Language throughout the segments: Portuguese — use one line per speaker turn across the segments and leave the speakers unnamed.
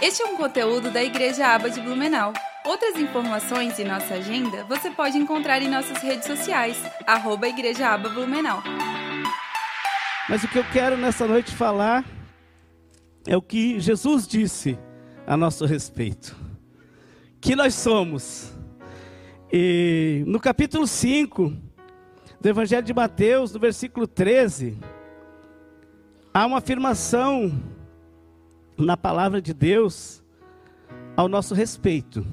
Este é um conteúdo da Igreja Aba de Blumenau. Outras informações e nossa agenda você pode encontrar em nossas redes sociais, arroba Igreja Aba Blumenau.
Mas o que eu quero nessa noite falar é o que Jesus disse a nosso respeito. Que nós somos. E no capítulo 5 do Evangelho de Mateus, no versículo 13, há uma afirmação na palavra de Deus ao nosso respeito.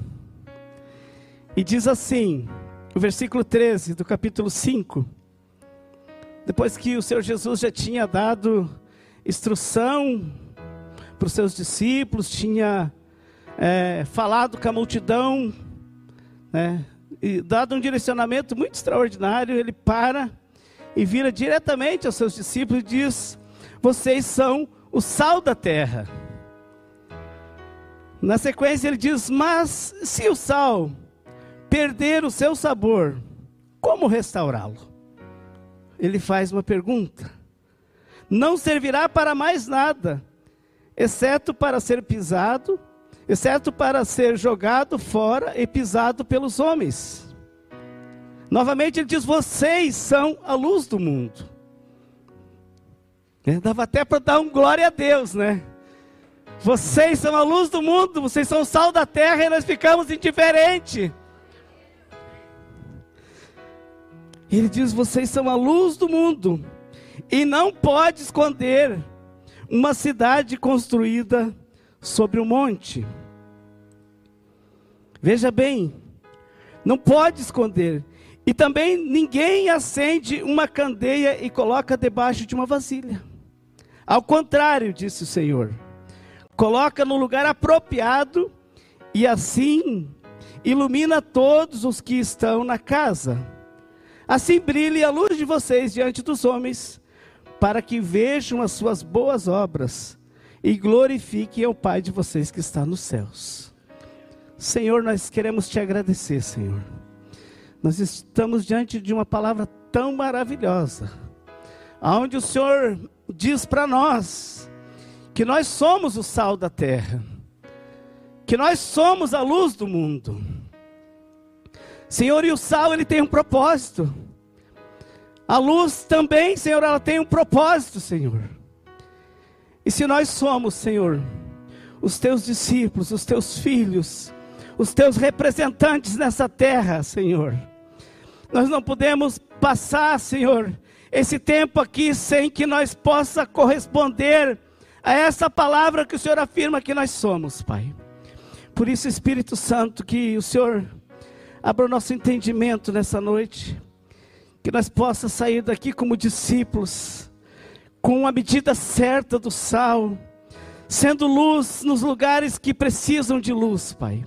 E diz assim, o versículo 13 do capítulo 5, depois que o Senhor Jesus já tinha dado instrução para os seus discípulos, tinha é, falado com a multidão, né, e dado um direcionamento muito extraordinário, ele para e vira diretamente aos seus discípulos e diz: Vocês são o sal da terra. Na sequência ele diz: Mas se o sal perder o seu sabor, como restaurá-lo? Ele faz uma pergunta. Não servirá para mais nada, exceto para ser pisado, exceto para ser jogado fora e pisado pelos homens. Novamente ele diz: Vocês são a luz do mundo. É, dava até para dar um glória a Deus, né? Vocês são a luz do mundo, vocês são o sal da terra e nós ficamos indiferentes. Ele diz: vocês são a luz do mundo e não pode esconder uma cidade construída sobre um monte. Veja bem, não pode esconder. E também ninguém acende uma candeia e coloca debaixo de uma vasilha. Ao contrário, disse o Senhor coloca no lugar apropriado e assim ilumina todos os que estão na casa. Assim brilhe a luz de vocês diante dos homens, para que vejam as suas boas obras e glorifiquem ao Pai de vocês que está nos céus. Senhor, nós queremos te agradecer, Senhor. Nós estamos diante de uma palavra tão maravilhosa, aonde o Senhor diz para nós que nós somos o sal da terra, que nós somos a luz do mundo. Senhor, e o sal ele tem um propósito. A luz também, Senhor, ela tem um propósito, Senhor. E se nós somos, Senhor, os teus discípulos, os teus filhos, os teus representantes nessa terra, Senhor, nós não podemos passar, Senhor, esse tempo aqui sem que nós possa corresponder a essa palavra que o Senhor afirma que nós somos, Pai. Por isso, Espírito Santo, que o Senhor abra o nosso entendimento nessa noite, que nós possamos sair daqui como discípulos, com a medida certa do sal, sendo luz nos lugares que precisam de luz, Pai,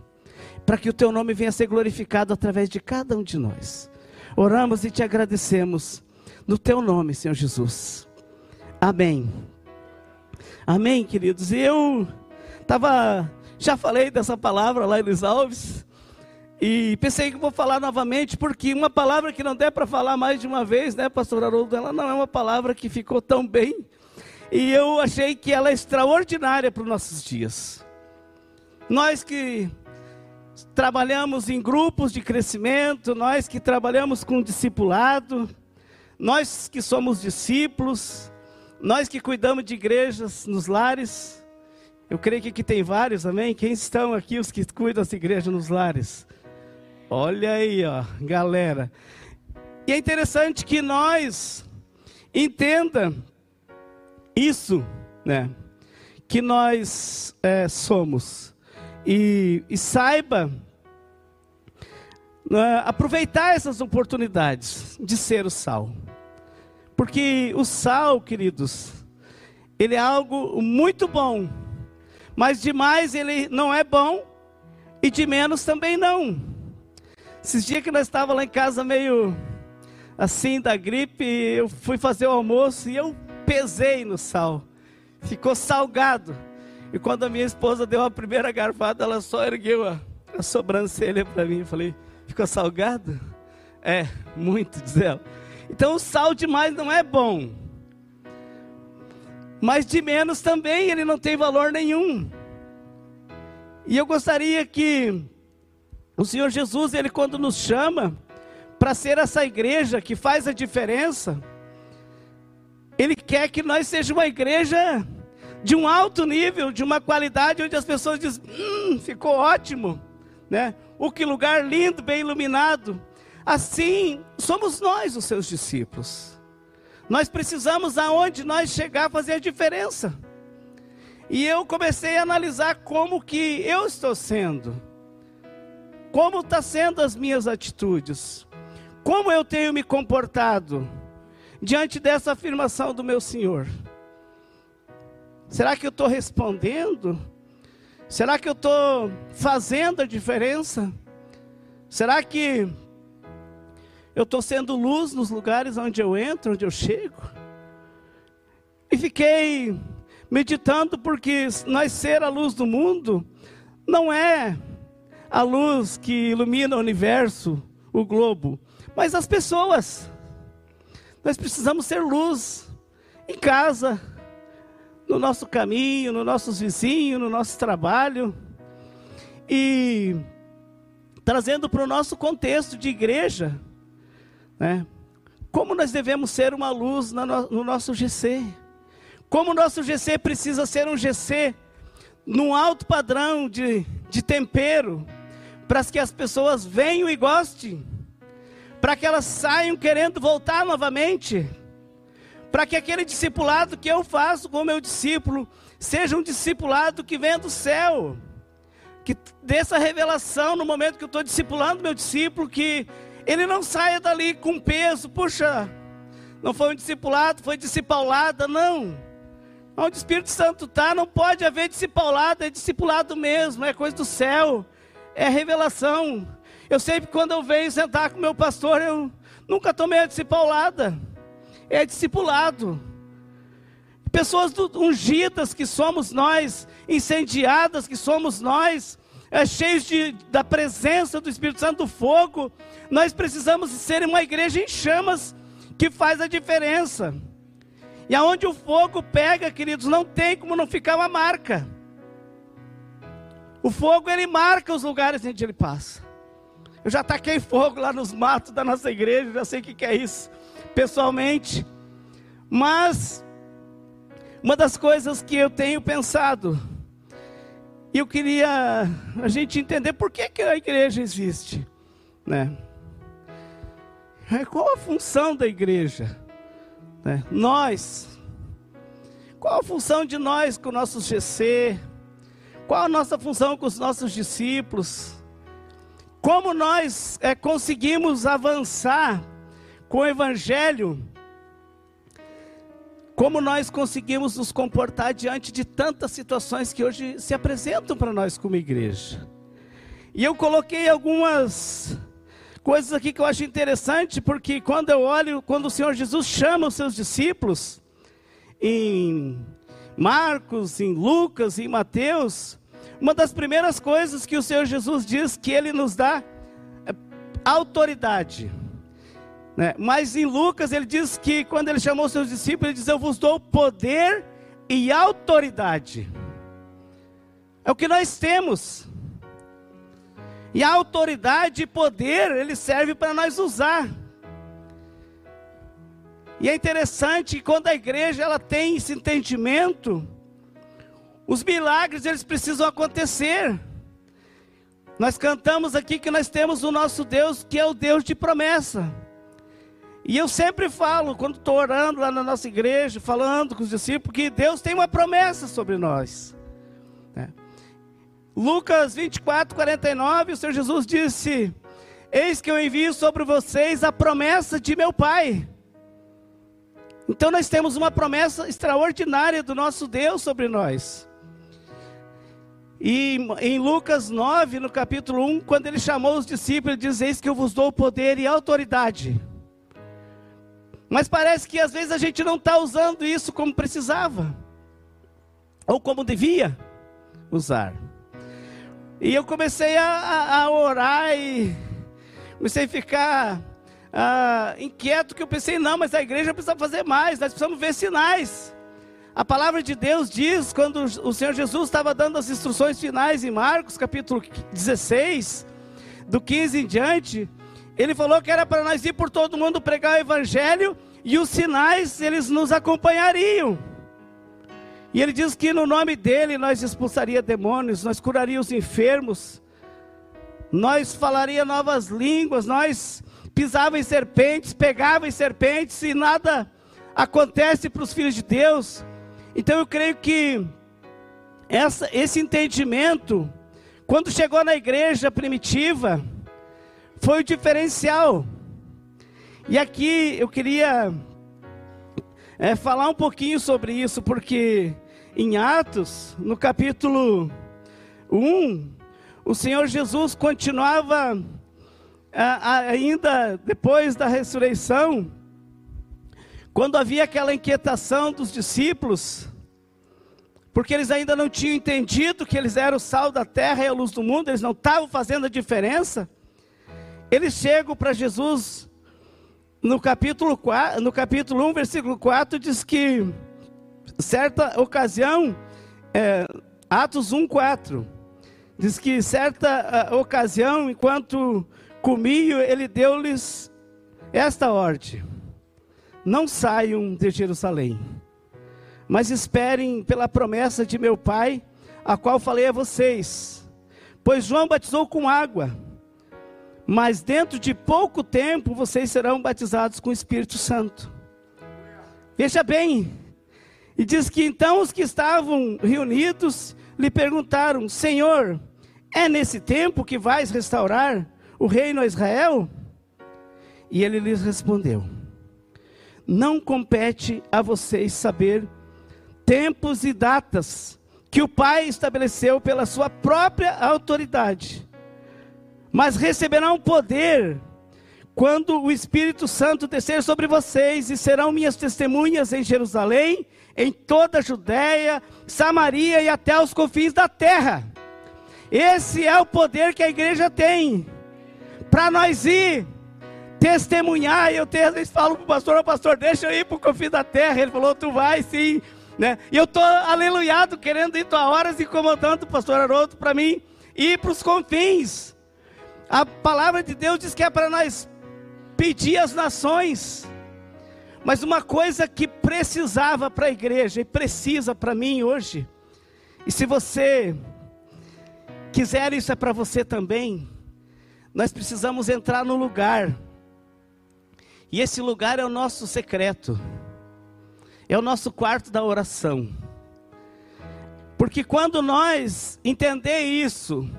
para que o Teu nome venha a ser glorificado através de cada um de nós. Oramos e te agradecemos no Teu nome, Senhor Jesus. Amém. Amém, queridos? Eu estava, já falei dessa palavra lá em Luiz Alves, e pensei que vou falar novamente, porque uma palavra que não der para falar mais de uma vez, né, pastor Haroldo, ela não é uma palavra que ficou tão bem, e eu achei que ela é extraordinária para os nossos dias. Nós que trabalhamos em grupos de crescimento, nós que trabalhamos com discipulado, nós que somos discípulos, nós que cuidamos de igrejas nos lares, eu creio que aqui tem vários, amém? Quem estão aqui, os que cuidam das igrejas nos lares? Olha aí, ó, galera. E é interessante que nós entenda isso, né? Que nós é, somos e, e saiba né, aproveitar essas oportunidades de ser o sal. Porque o sal, queridos, ele é algo muito bom, mas demais ele não é bom e de menos também não. Esses dias que nós estávamos lá em casa meio assim da gripe, eu fui fazer o almoço e eu pesei no sal. Ficou salgado. E quando a minha esposa deu a primeira garfada, ela só ergueu a, a sobrancelha para mim. Eu falei, ficou salgado? É, muito, diz ela. Então o sal demais não é bom. Mas de menos também ele não tem valor nenhum. E eu gostaria que o Senhor Jesus, ele quando nos chama para ser essa igreja que faz a diferença, ele quer que nós sejamos uma igreja de um alto nível, de uma qualidade onde as pessoas dizem: hum, ficou ótimo, né? O que lugar lindo, bem iluminado. Assim, somos nós os seus discípulos. Nós precisamos aonde nós chegar fazer a diferença. E eu comecei a analisar como que eu estou sendo. Como está sendo as minhas atitudes? Como eu tenho me comportado diante dessa afirmação do meu Senhor? Será que eu estou respondendo? Será que eu estou fazendo a diferença? Será que eu estou sendo luz nos lugares onde eu entro, onde eu chego? E fiquei meditando porque nós ser a luz do mundo não é a luz que ilumina o universo, o globo, mas as pessoas. Nós precisamos ser luz em casa, no nosso caminho, nos nossos vizinhos, no nosso trabalho. E trazendo para o nosso contexto de igreja, né? Como nós devemos ser uma luz no nosso GC? Como o nosso GC precisa ser um GC num alto padrão de, de tempero, para que as pessoas venham e gostem, para que elas saiam querendo voltar novamente, para que aquele discipulado que eu faço com meu discípulo seja um discipulado que venha do céu, que dessa revelação no momento que eu estou discipulando meu discípulo, que ele não saia dali com peso, puxa, não foi um discipulado, foi discipulada, não. Onde o Espírito Santo está, não pode haver discipulado, é discipulado mesmo, é coisa do céu é revelação. Eu sempre, quando eu venho sentar com meu pastor, eu nunca tomei a discipulada. É discipulado. Pessoas ungidas que somos nós, incendiadas que somos nós, é, cheios de, da presença do Espírito Santo do fogo. Nós precisamos ser uma igreja em chamas que faz a diferença. E aonde o fogo pega, queridos, não tem como não ficar uma marca. O fogo ele marca os lugares onde ele passa. Eu já taquei fogo lá nos matos da nossa igreja, já sei o que é isso, pessoalmente. Mas uma das coisas que eu tenho pensado, e eu queria a gente entender por que, que a igreja existe, né? É, qual a função da igreja? Né? Nós, qual a função de nós com o nosso GC, qual a nossa função com os nossos discípulos? Como nós é, conseguimos avançar com o Evangelho? Como nós conseguimos nos comportar diante de tantas situações que hoje se apresentam para nós como igreja? E eu coloquei algumas coisas aqui que eu acho interessante, porque quando eu olho, quando o Senhor Jesus chama os seus discípulos, em Marcos, em Lucas, em Mateus, uma das primeiras coisas que o Senhor Jesus diz que Ele nos dá é autoridade. Né? Mas em Lucas ele diz que quando ele chamou seus discípulos, ele diz: Eu vos dou poder e autoridade. É o que nós temos. E a autoridade e poder, ele serve para nós usar. E é interessante que quando a igreja ela tem esse entendimento, os milagres eles precisam acontecer. Nós cantamos aqui que nós temos o nosso Deus, que é o Deus de promessa. E eu sempre falo, quando estou orando lá na nossa igreja, falando com os discípulos, que Deus tem uma promessa sobre nós. É. Lucas 24, 49, o Senhor Jesus disse: Eis que eu envio sobre vocês a promessa de meu Pai. Então nós temos uma promessa extraordinária do nosso Deus sobre nós. E em Lucas 9, no capítulo 1, quando ele chamou os discípulos, ele diz: Eis que eu vos dou poder e autoridade. Mas parece que às vezes a gente não está usando isso como precisava, ou como devia usar. E eu comecei a, a, a orar e comecei a ficar ah, inquieto, que eu pensei, não, mas a igreja precisa fazer mais, nós precisamos ver sinais. A palavra de Deus diz, quando o Senhor Jesus estava dando as instruções finais em Marcos, capítulo 16, do 15 em diante, ele falou que era para nós ir por todo mundo pregar o evangelho e os sinais eles nos acompanhariam. E ele diz que no nome dele nós expulsaria demônios, nós curaria os enfermos, nós falaria novas línguas, nós pisava em serpentes, pegava em serpentes e nada acontece para os filhos de Deus. Então eu creio que essa, esse entendimento, quando chegou na igreja primitiva, foi o diferencial. E aqui eu queria é, falar um pouquinho sobre isso, porque em Atos, no capítulo 1, o Senhor Jesus continuava, ainda depois da ressurreição, quando havia aquela inquietação dos discípulos, porque eles ainda não tinham entendido que eles eram o sal da terra e a luz do mundo, eles não estavam fazendo a diferença. Eles chegam para Jesus no capítulo, 4, no capítulo 1, versículo 4, diz que certa ocasião, é, Atos 1, 4, diz que certa ocasião, enquanto comiam, ele deu-lhes esta ordem: Não saiam de Jerusalém, mas esperem pela promessa de meu Pai, a qual falei a vocês. Pois João batizou com água, mas dentro de pouco tempo vocês serão batizados com o Espírito Santo. Veja bem, e diz que então os que estavam reunidos lhe perguntaram: Senhor, é nesse tempo que vais restaurar o reino a Israel? E ele lhes respondeu: Não compete a vocês saber tempos e datas que o Pai estabeleceu pela sua própria autoridade mas receberão poder quando o Espírito Santo descer sobre vocês e serão minhas testemunhas em Jerusalém, em toda a Judéia, Samaria e até os confins da terra. Esse é o poder que a igreja tem para nós ir testemunhar. Eu tenho, às vezes falo para o pastor, oh, pastor, deixa eu ir para o confins da terra. Ele falou, tu vai sim. Né? E eu estou aleluiado, querendo ir a horas incomodando o pastor Haroldo para mim ir para os confins. A palavra de Deus diz que é para nós pedir às nações. Mas uma coisa que precisava para a igreja e precisa para mim hoje, e se você quiser isso é para você também, nós precisamos entrar no lugar. E esse lugar é o nosso secreto. É o nosso quarto da oração. Porque quando nós entender isso,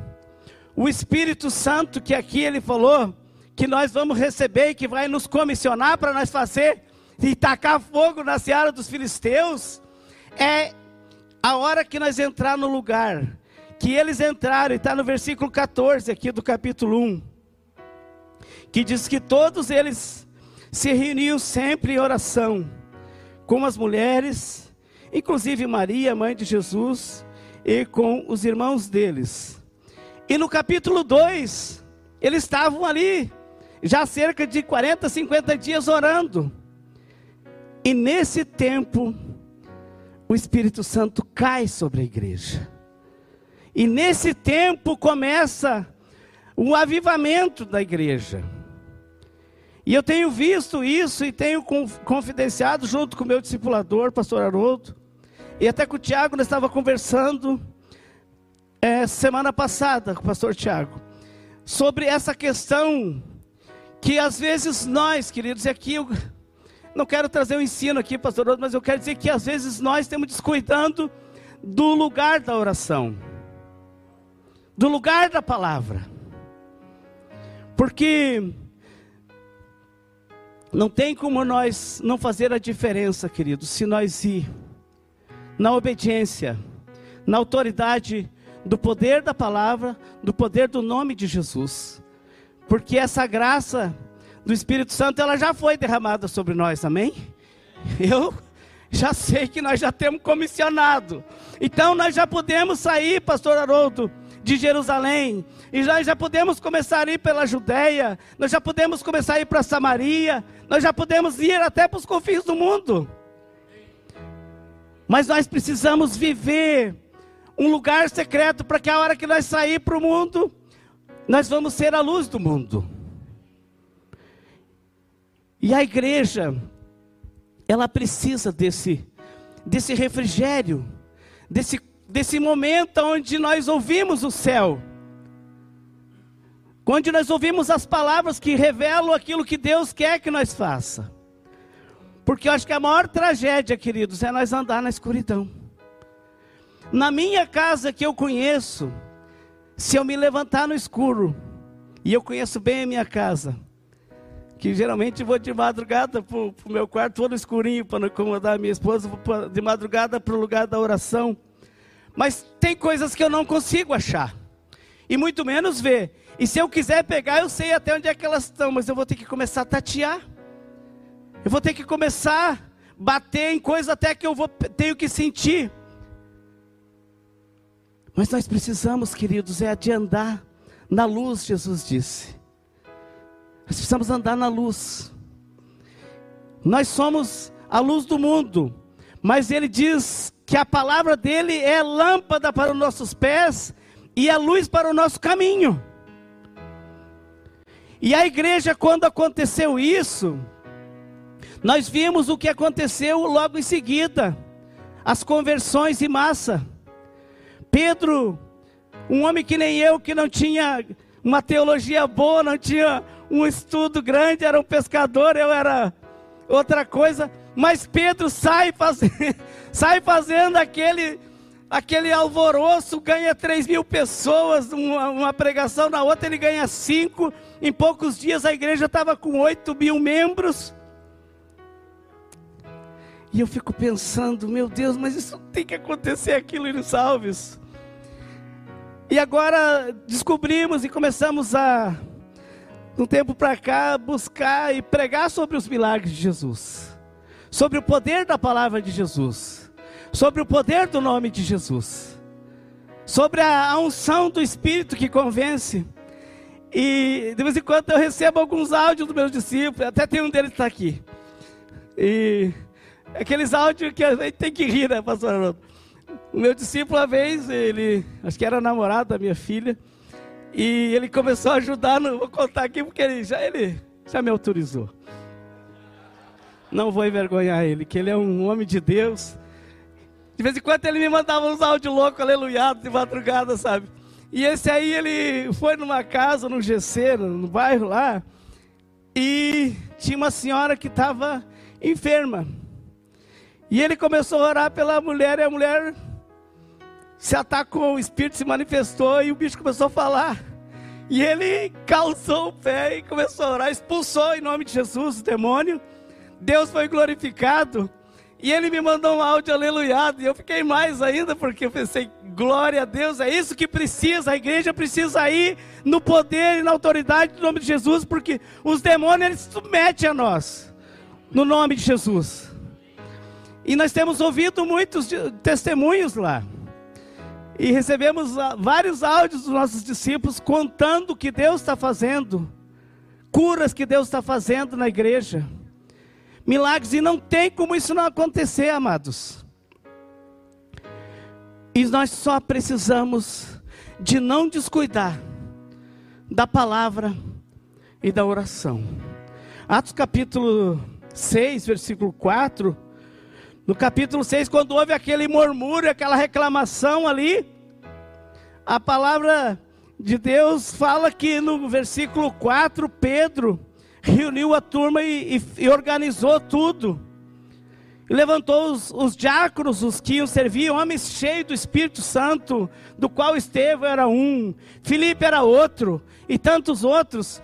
o Espírito Santo que aqui ele falou que nós vamos receber e que vai nos comissionar para nós fazer e tacar fogo na seara dos filisteus, é a hora que nós entrar no lugar que eles entraram, e está no versículo 14 aqui do capítulo 1, que diz que todos eles se reuniam sempre em oração, com as mulheres, inclusive Maria, mãe de Jesus, e com os irmãos deles. E no capítulo 2, eles estavam ali, já cerca de 40, 50 dias orando. E nesse tempo, o Espírito Santo cai sobre a igreja. E nesse tempo começa o avivamento da igreja. E eu tenho visto isso e tenho confidenciado junto com o meu discipulador, pastor Haroldo, e até com o Tiago nós estava conversando é, semana passada com o pastor Tiago, sobre essa questão que às vezes nós, queridos, e aqui eu não quero trazer um ensino aqui, pastor, mas eu quero dizer que às vezes nós estamos descuidando do lugar da oração, do lugar da palavra, porque não tem como nós não fazer a diferença, queridos, se nós ir na obediência, na autoridade do poder da palavra, do poder do nome de Jesus. Porque essa graça do Espírito Santo, ela já foi derramada sobre nós, amém? Eu já sei que nós já temos comissionado. Então nós já podemos sair, pastor Haroldo, de Jerusalém. E nós já podemos começar a ir pela Judéia. Nós já podemos começar a ir para Samaria. Nós já podemos ir até para os confins do mundo. Mas nós precisamos viver um lugar secreto para que a hora que nós sair para o mundo, nós vamos ser a luz do mundo. E a igreja, ela precisa desse, desse refrigério, desse, desse momento onde nós ouvimos o céu, onde nós ouvimos as palavras que revelam aquilo que Deus quer que nós faça. Porque eu acho que a maior tragédia, queridos, é nós andar na escuridão. Na minha casa que eu conheço, se eu me levantar no escuro, e eu conheço bem a minha casa, que geralmente vou de madrugada para o meu quarto, todo escurinho, para não incomodar a minha esposa, vou de madrugada para o lugar da oração. Mas tem coisas que eu não consigo achar, e muito menos ver. E se eu quiser pegar, eu sei até onde é que elas estão, mas eu vou ter que começar a tatear. Eu vou ter que começar a bater em coisas até que eu vou, tenho que sentir. Mas nós precisamos, queridos, é de andar na luz, Jesus disse. Nós precisamos andar na luz. Nós somos a luz do mundo, mas ele diz que a palavra dele é lâmpada para os nossos pés e a luz para o nosso caminho. E a igreja, quando aconteceu isso, nós vimos o que aconteceu logo em seguida: as conversões em massa. Pedro, um homem que nem eu, que não tinha uma teologia boa, não tinha um estudo grande, era um pescador, eu era outra coisa. Mas Pedro sai, faz... sai fazendo aquele, aquele alvoroço, ganha 3 mil pessoas, uma, uma, pregação, na outra ele ganha cinco. Em poucos dias a igreja estava com 8 mil membros. E eu fico pensando, meu Deus, mas isso tem que acontecer aqui nos Salves. E agora descobrimos e começamos a um tempo para cá, buscar e pregar sobre os milagres de Jesus, sobre o poder da palavra de Jesus, sobre o poder do nome de Jesus, sobre a unção do Espírito que convence. E de vez em quando eu recebo alguns áudios dos meus discípulos, até tem um deles que está aqui. E aqueles áudios que a gente tem que rir, né, pastor Haroldo? O meu discípulo, uma vez, ele, acho que era namorado da minha filha, e ele começou a ajudar, não vou contar aqui porque ele já, ele já me autorizou. Não vou envergonhar ele, que ele é um homem de Deus. De vez em quando ele me mandava uns áudios loucos, aleluiados, de madrugada, sabe? E esse aí, ele foi numa casa, no GC, no bairro lá, e tinha uma senhora que estava enferma. E ele começou a orar pela mulher, e a mulher se atacou, o espírito se manifestou e o bicho começou a falar. E ele calçou o pé e começou a orar, expulsou em nome de Jesus o demônio. Deus foi glorificado. E ele me mandou um áudio aleluiado. E eu fiquei mais ainda, porque eu pensei, glória a Deus, é isso que precisa. A igreja precisa ir no poder e na autoridade do nome de Jesus, porque os demônios eles submetem a nós, no nome de Jesus. E nós temos ouvido muitos testemunhos lá. E recebemos ah, vários áudios dos nossos discípulos contando o que Deus está fazendo, curas que Deus está fazendo na igreja, milagres, e não tem como isso não acontecer, amados. E nós só precisamos de não descuidar da palavra e da oração. Atos capítulo 6, versículo 4 no capítulo 6, quando houve aquele murmúrio, aquela reclamação ali, a palavra de Deus fala que no versículo 4, Pedro reuniu a turma e, e, e organizou tudo. E levantou os, os diáconos, os que iam servir, homens cheios do Espírito Santo, do qual Estevão era um, Filipe era outro, e tantos outros.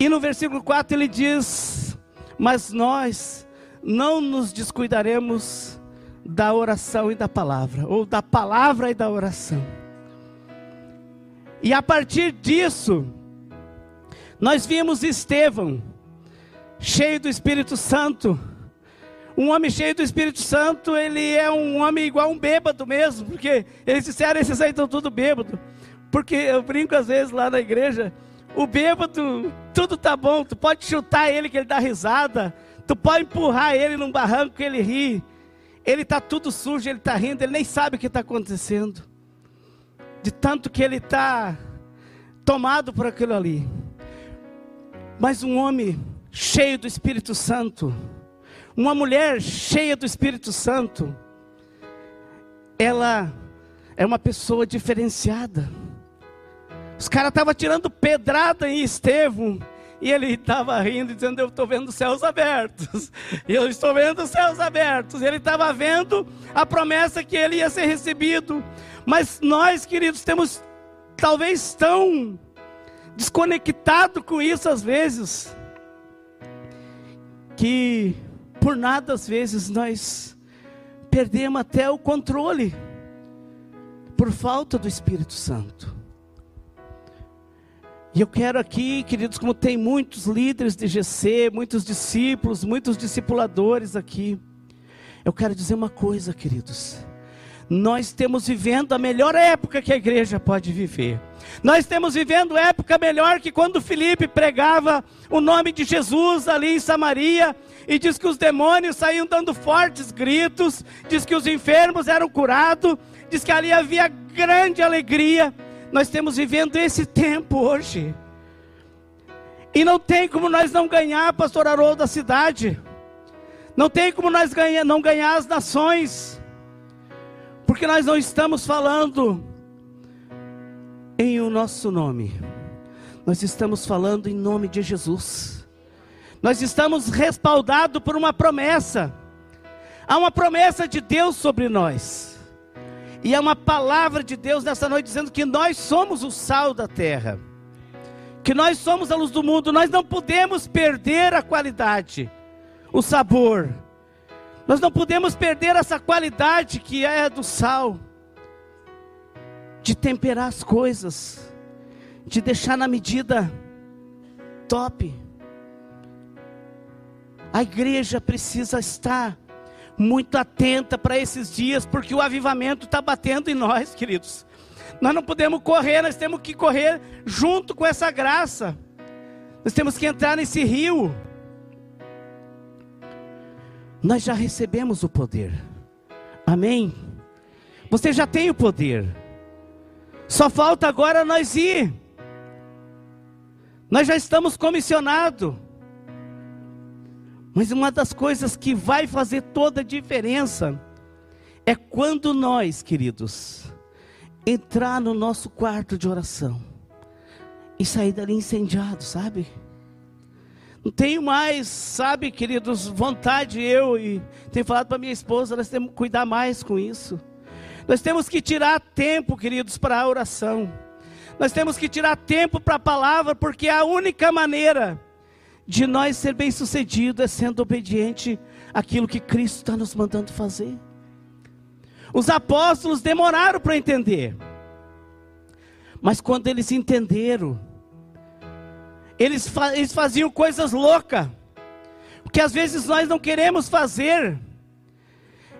E no versículo 4 ele diz: Mas nós não nos descuidaremos da oração e da palavra, ou da palavra e da oração. E a partir disso, nós vimos Estevão, cheio do Espírito Santo. Um homem cheio do Espírito Santo, ele é um homem igual um bêbado mesmo, porque eles disseram, esses aí estão tudo bêbado. Porque eu brinco às vezes lá na igreja, o bêbado, tudo tá bom, tu pode chutar ele que ele dá risada, Tu pode empurrar ele num barranco ele ri. ele está tudo sujo, ele está rindo, ele nem sabe o que está acontecendo. De tanto que ele está tomado por aquilo ali. Mas um homem cheio do Espírito Santo, uma mulher cheia do Espírito Santo, ela é uma pessoa diferenciada. Os caras estavam tirando pedrada em Estevão. E ele estava rindo, dizendo: Eu estou vendo céus abertos. Eu estou vendo céus abertos. Ele estava vendo a promessa que ele ia ser recebido. Mas nós, queridos, temos talvez tão desconectado com isso às vezes, que por nada às vezes nós perdemos até o controle por falta do Espírito Santo. E eu quero aqui, queridos, como tem muitos líderes de GC, muitos discípulos, muitos discipuladores aqui, eu quero dizer uma coisa, queridos. Nós estamos vivendo a melhor época que a igreja pode viver. Nós estamos vivendo época melhor que quando Felipe pregava o nome de Jesus ali em Samaria e diz que os demônios saíam dando fortes gritos, diz que os enfermos eram curados, diz que ali havia grande alegria. Nós estamos vivendo esse tempo hoje. E não tem como nós não ganhar, pastor Haroldo, da cidade. Não tem como nós ganhar, não ganhar as nações. Porque nós não estamos falando em o nosso nome. Nós estamos falando em nome de Jesus. Nós estamos respaldados por uma promessa. Há uma promessa de Deus sobre nós. E é uma palavra de Deus nessa noite dizendo que nós somos o sal da terra, que nós somos a luz do mundo, nós não podemos perder a qualidade, o sabor, nós não podemos perder essa qualidade que é do sal, de temperar as coisas, de deixar na medida top. A igreja precisa estar muito atenta para esses dias, porque o avivamento está batendo em nós, queridos. Nós não podemos correr, nós temos que correr junto com essa graça. Nós temos que entrar nesse rio. Nós já recebemos o poder. Amém? Você já tem o poder. Só falta agora nós ir. Nós já estamos comissionados. Mas uma das coisas que vai fazer toda a diferença é quando nós, queridos, entrar no nosso quarto de oração e sair dali incendiado, sabe? Não tenho mais, sabe, queridos, vontade eu e tenho falado para minha esposa, nós temos que cuidar mais com isso. Nós temos que tirar tempo, queridos, para a oração. Nós temos que tirar tempo para a palavra, porque é a única maneira de nós ser bem-sucedido é sendo obediente àquilo que Cristo está nos mandando fazer. Os apóstolos demoraram para entender, mas quando eles entenderam, eles, fa eles faziam coisas loucas, que às vezes nós não queremos fazer.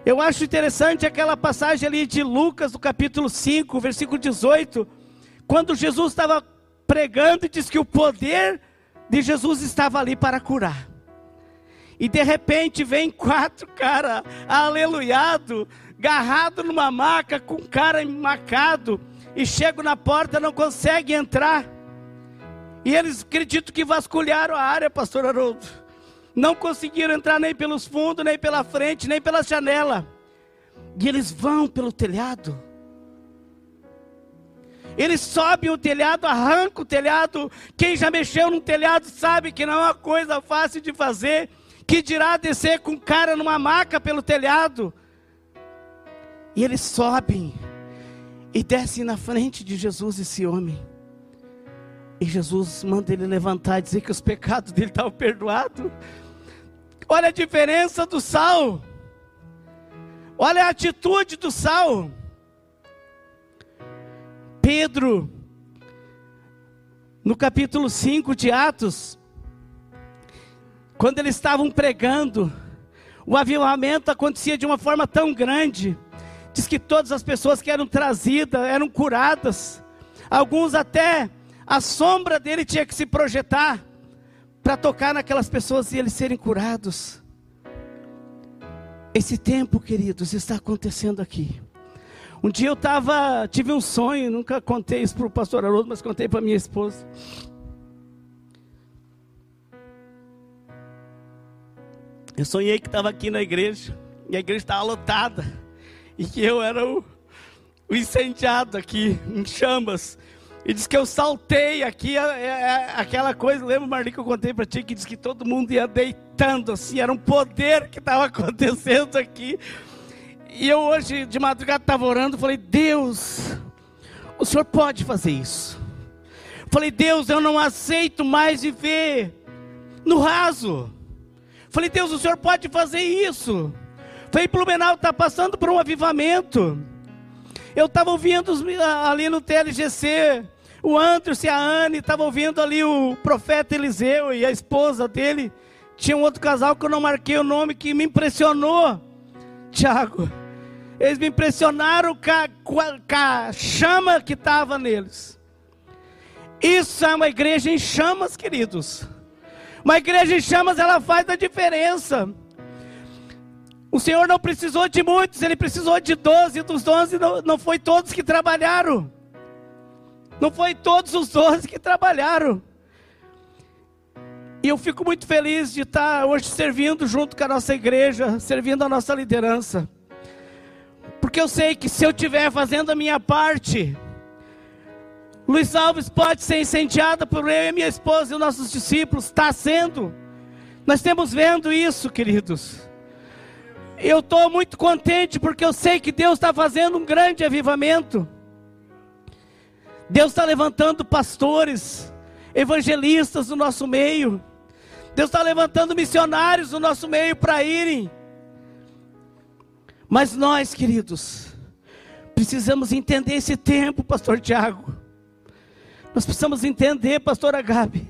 Eu acho interessante aquela passagem ali de Lucas, do capítulo 5, versículo 18, quando Jesus estava pregando e diz que o poder de Jesus estava ali para curar. E de repente vem quatro caras, aleluiado, agarrado numa maca, com cara emacado, e chegam na porta, não conseguem entrar. E eles acredito que vasculharam a área, pastor Haroldo. Não conseguiram entrar nem pelos fundos, nem pela frente, nem pela janela. E eles vão pelo telhado. Ele sobe o telhado, arranca o telhado. Quem já mexeu num telhado sabe que não é uma coisa fácil de fazer. Que dirá descer com cara numa maca pelo telhado. E eles sobem e descem na frente de Jesus, esse homem. E Jesus manda ele levantar e dizer que os pecados dele estavam perdoados. Olha a diferença do sal. Olha a atitude do sal. Pedro, no capítulo 5 de Atos, quando eles estavam pregando, o avivamento acontecia de uma forma tão grande, diz que todas as pessoas que eram trazidas eram curadas, alguns até a sombra dele tinha que se projetar para tocar naquelas pessoas e eles serem curados. Esse tempo, queridos, está acontecendo aqui. Um dia eu tava, tive um sonho, nunca contei isso para o pastor Haroldo, mas contei para minha esposa. Eu sonhei que estava aqui na igreja, e a igreja estava lotada, e que eu era o, o incendiado aqui, em chamas. E diz que eu saltei aqui, é, é, é aquela coisa, lembra, Marli, que eu contei para ti, que diz que todo mundo ia deitando, assim, era um poder que estava acontecendo aqui. E eu hoje, de madrugada, estava orando, falei, Deus, o Senhor pode fazer isso. Falei, Deus, eu não aceito mais viver no raso. Falei, Deus, o Senhor pode fazer isso. Falei, Blumenau está passando por um avivamento. Eu estava ouvindo ali no TLGC, o Anderson e a Anne, estava ouvindo ali o profeta Eliseu e a esposa dele. Tinha um outro casal que eu não marquei o nome, que me impressionou. Tiago, eles me impressionaram com a, com a, chama que estava neles. Isso é uma igreja em chamas, queridos. Uma igreja em chamas, ela faz a diferença. O Senhor não precisou de muitos, Ele precisou de doze. Dos doze não, não foi todos que trabalharam. Não foi todos os doze que trabalharam. E eu fico muito feliz de estar hoje servindo junto com a nossa igreja, servindo a nossa liderança. Porque eu sei que se eu estiver fazendo a minha parte, Luiz Alves pode ser incendiada por eu e minha esposa e os nossos discípulos. Está sendo. Nós estamos vendo isso, queridos. Eu estou muito contente porque eu sei que Deus está fazendo um grande avivamento. Deus está levantando pastores, evangelistas no nosso meio. Deus está levantando missionários no nosso meio para irem. Mas nós, queridos, precisamos entender esse tempo, Pastor Tiago. Nós precisamos entender, pastora Gabi,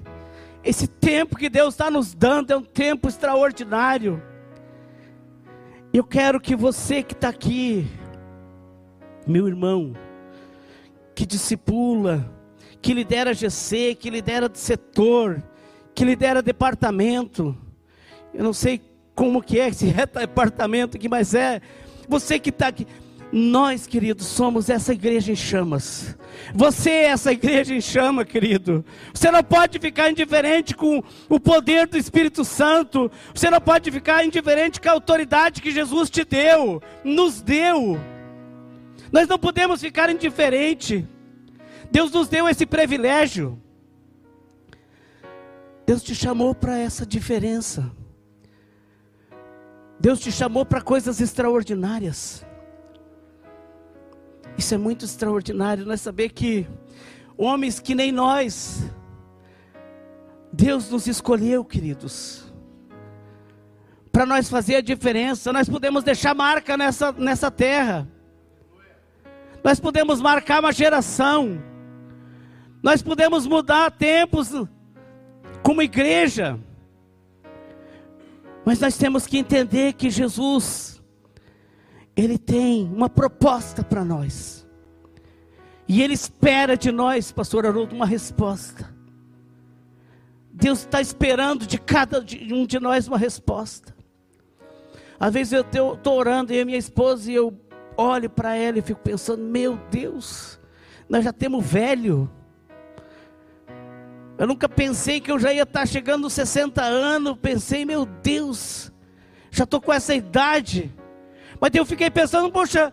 esse tempo que Deus está nos dando é um tempo extraordinário. Eu quero que você que está aqui, meu irmão, que discipula, que lidera GC, que lidera setor, que lidera departamento, eu não sei como que é esse departamento aqui, mas é, você que está aqui, nós, queridos, somos essa igreja em chamas. Você é essa igreja em chama, querido. Você não pode ficar indiferente com o poder do Espírito Santo. Você não pode ficar indiferente com a autoridade que Jesus te deu, nos deu. Nós não podemos ficar indiferente. Deus nos deu esse privilégio. Deus te chamou para essa diferença. Deus te chamou para coisas extraordinárias. Isso é muito extraordinário, nós saber que homens que nem nós, Deus nos escolheu, queridos, para nós fazer a diferença. Nós podemos deixar marca nessa, nessa terra, nós podemos marcar uma geração, nós podemos mudar tempos como igreja, mas nós temos que entender que Jesus, ele tem uma proposta para nós. E Ele espera de nós, pastor Haroldo, uma resposta. Deus está esperando de cada um de nós uma resposta. Às vezes eu estou orando e a minha esposa e eu olho para ela e fico pensando, meu Deus, nós já temos velho. Eu nunca pensei que eu já ia estar tá chegando aos 60 anos. Pensei, meu Deus, já estou com essa idade. Mas eu fiquei pensando, poxa,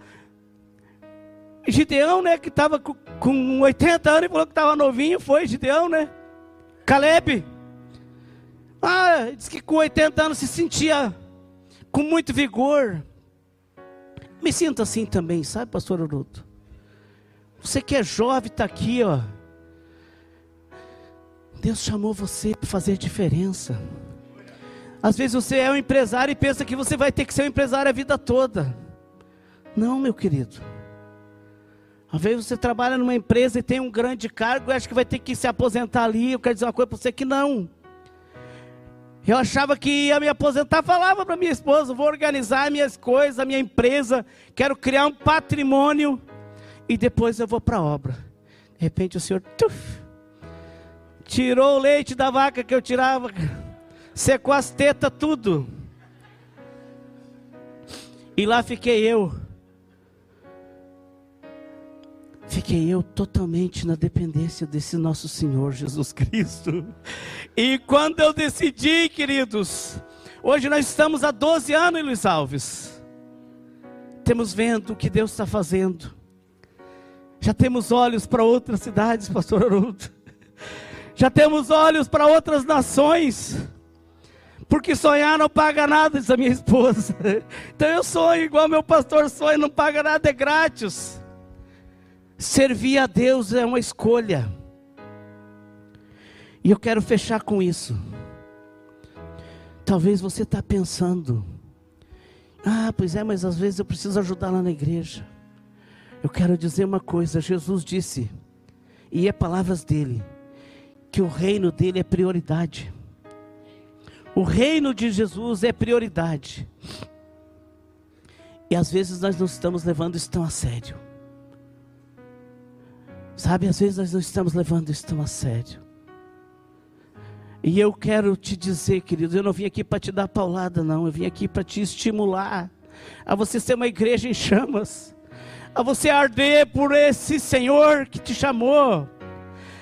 Gideão, né, que estava com, com 80 anos e falou que estava novinho, foi Gideão, né? Caleb. Ah, disse que com 80 anos se sentia com muito vigor. Me sinto assim também, sabe, pastor Aruto? Você que é jovem está aqui, ó. Deus chamou você para fazer diferença. Às vezes você é um empresário e pensa que você vai ter que ser um empresário a vida toda. Não, meu querido. Às vezes você trabalha numa empresa e tem um grande cargo e acha que vai ter que se aposentar ali. Eu quero dizer uma coisa para você que não. Eu achava que ia me aposentar, falava para minha esposa: vou organizar minhas coisas, a minha empresa, quero criar um patrimônio e depois eu vou para a obra. De repente o Senhor tuf, tirou o leite da vaca que eu tirava secou as tetas tudo. E lá fiquei eu. Fiquei eu totalmente na dependência desse nosso Senhor Jesus Cristo. E quando eu decidi, queridos, hoje nós estamos há 12 anos em Luiz Alves. Temos vendo o que Deus está fazendo. Já temos olhos para outras cidades, pastor Haroldo. Já temos olhos para outras nações. Porque sonhar não paga nada, diz a minha esposa. Então eu sonho igual meu pastor sonha, não paga nada, é grátis. Servir a Deus é uma escolha. E eu quero fechar com isso. Talvez você está pensando, ah, pois é, mas às vezes eu preciso ajudar lá na igreja. Eu quero dizer uma coisa: Jesus disse, e é palavras dele, que o reino dele é prioridade. O reino de Jesus é prioridade. E às vezes nós não estamos levando isso tão a sério. Sabe, às vezes nós não estamos levando isso tão a sério. E eu quero te dizer, querido, eu não vim aqui para te dar paulada, não. Eu vim aqui para te estimular a você ser uma igreja em chamas, a você arder por esse Senhor que te chamou,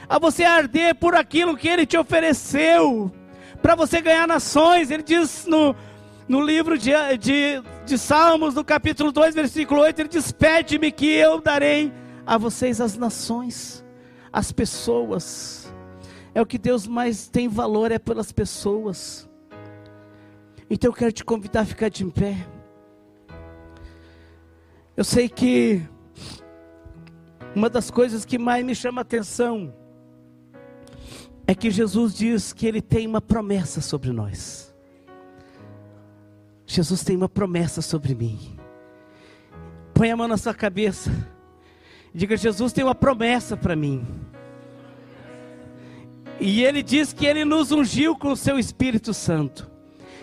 a você arder por aquilo que Ele te ofereceu, para você ganhar nações. Ele diz no, no livro de, de, de Salmos, no capítulo 2, versículo 8: Ele diz: Pede-me que eu darei a vocês as nações, as pessoas. É o que Deus mais tem valor, é pelas pessoas. Então eu quero te convidar a ficar de pé. Eu sei que uma das coisas que mais me chama atenção é que Jesus diz que Ele tem uma promessa sobre nós. Jesus tem uma promessa sobre mim. Põe a mão na sua cabeça. Diga: Jesus tem uma promessa para mim. E ele diz que ele nos ungiu com o seu Espírito Santo.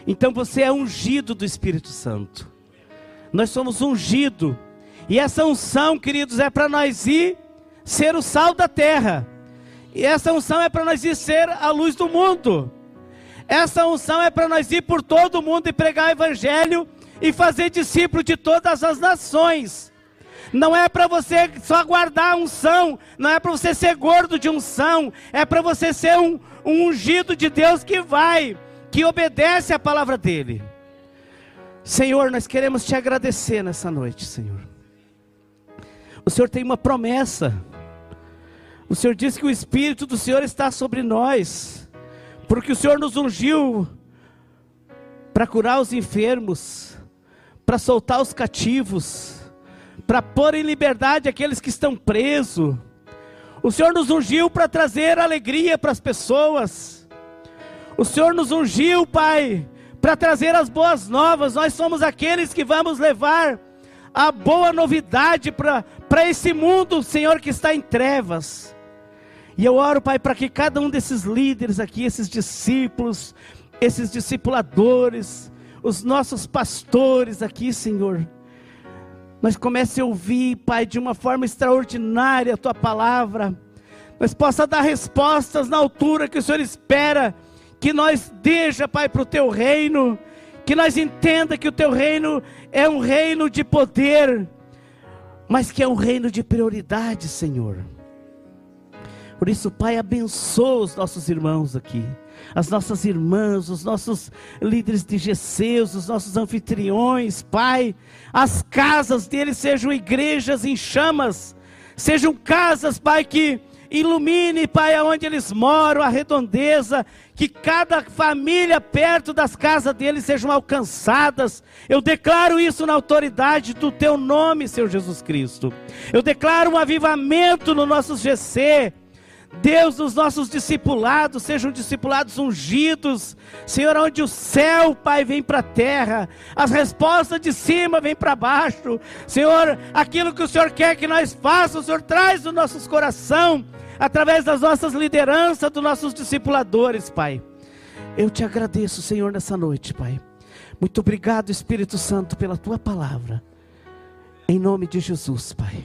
Então você é ungido do Espírito Santo. Nós somos ungidos. E essa unção, queridos, é para nós ir ser o sal da terra. E essa unção é para nós ir ser a luz do mundo. Essa unção é para nós ir por todo o mundo e pregar o evangelho e fazer discípulo de todas as nações. Não é para você só guardar unção, não é para você ser gordo de unção, é para você ser um, um ungido de Deus que vai, que obedece à palavra dele. Senhor, nós queremos te agradecer nessa noite, Senhor. O Senhor tem uma promessa. O Senhor disse que o Espírito do Senhor está sobre nós, porque o Senhor nos ungiu para curar os enfermos, para soltar os cativos, para pôr em liberdade aqueles que estão presos. O Senhor nos ungiu para trazer alegria para as pessoas. O Senhor nos ungiu, Pai, para trazer as boas novas. Nós somos aqueles que vamos levar a boa novidade para esse mundo, Senhor, que está em trevas. E eu oro, Pai, para que cada um desses líderes aqui, esses discípulos, esses discipuladores, os nossos pastores aqui, Senhor, nós comece a ouvir, Pai, de uma forma extraordinária a tua palavra, nós possa dar respostas na altura que o Senhor espera, que nós deixa, Pai, para o teu reino, que nós entenda que o teu reino é um reino de poder, mas que é um reino de prioridade, Senhor. Por isso, Pai, abençoa os nossos irmãos aqui as nossas irmãs, os nossos líderes de GCs, os nossos anfitriões, Pai, as casas deles sejam igrejas em chamas, sejam casas, Pai, que ilumine, Pai, aonde eles moram, a redondeza, que cada família perto das casas deles sejam alcançadas. Eu declaro isso na autoridade do Teu nome, Senhor Jesus Cristo. Eu declaro um avivamento no nosso GC. Deus, os nossos discipulados sejam discipulados ungidos, Senhor, onde o céu, Pai, vem para a terra, as respostas de cima vêm para baixo, Senhor, aquilo que o Senhor quer que nós façamos, o Senhor traz no nossos coração, através das nossas lideranças, dos nossos discipuladores, Pai. Eu te agradeço, Senhor, nessa noite, Pai. Muito obrigado, Espírito Santo, pela tua palavra. Em nome de Jesus, Pai.